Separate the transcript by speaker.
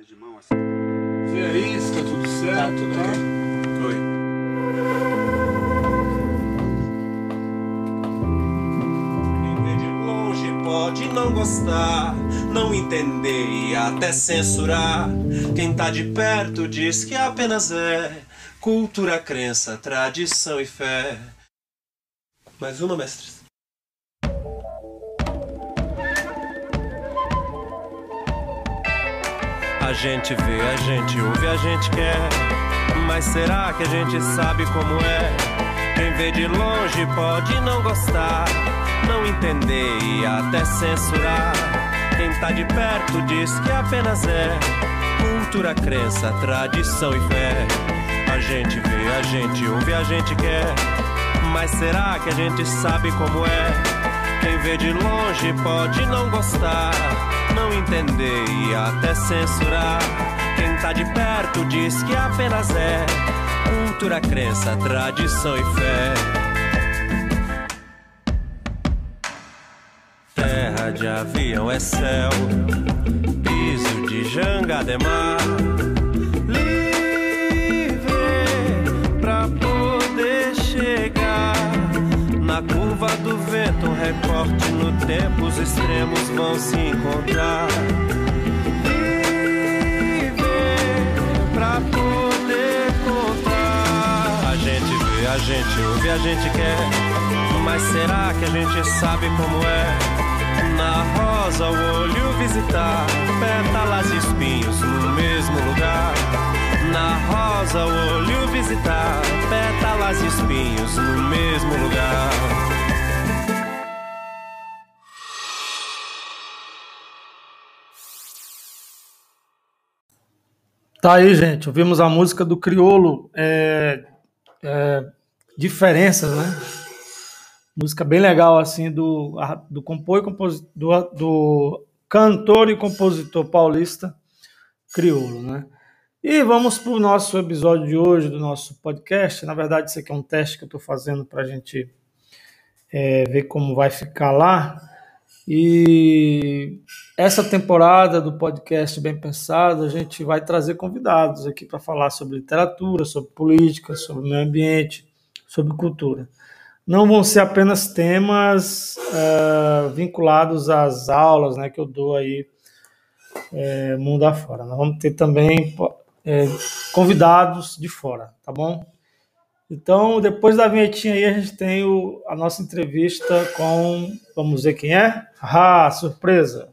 Speaker 1: trabalho de mão assim. Vê aí se tá tudo certo,
Speaker 2: Tá tudo.
Speaker 1: Oi.
Speaker 3: Vê de longe pode não gostar, não entender e até censurar. Quem tá de perto diz que apenas é cultura, crença, tradição e fé. Mais uma, mestres. A gente vê, a gente ouve, a gente quer. Mas será que a gente sabe como é? Quem vê de longe pode não gostar, não entender e até censurar. Quem tá de perto diz que apenas é cultura, crença, tradição e fé. A gente vê, a gente ouve, a gente quer. Mas será que a gente sabe como é? Quem vê de longe pode não gostar, não entender e até censurar. Quem tá de perto diz que apenas é cultura, crença, tradição e fé. Terra de avião é céu, piso de jangada é mar. Curva do vento, um recorte no tempo, os extremos vão se encontrar. Viver pra poder contar. A gente vê, a gente ouve, a gente quer. Mas será que a gente sabe como é? Na rosa o olho visitar, pétalas e espinhos no mesmo lugar. Na rosa o olho visitar, pétalas e espinhos no mesmo lugar.
Speaker 2: Tá aí, gente. Ouvimos a música do Criolo, é, é, Diferenças, né? Música bem legal, assim, do, do, compor do, do cantor e compositor paulista Criolo, né? E vamos para o nosso episódio de hoje do nosso podcast. Na verdade, isso aqui é um teste que eu estou fazendo para a gente é, ver como vai ficar lá. E essa temporada do podcast Bem Pensado, a gente vai trazer convidados aqui para falar sobre literatura, sobre política, sobre meio ambiente, sobre cultura. Não vão ser apenas temas ah, vinculados às aulas né, que eu dou aí é, mundo afora. Nós vamos ter também é, convidados de fora, tá bom? Então, depois da vinhetinha aí, a gente tem o- a nossa entrevista com. Vamos ver quem é? Ah, surpresa!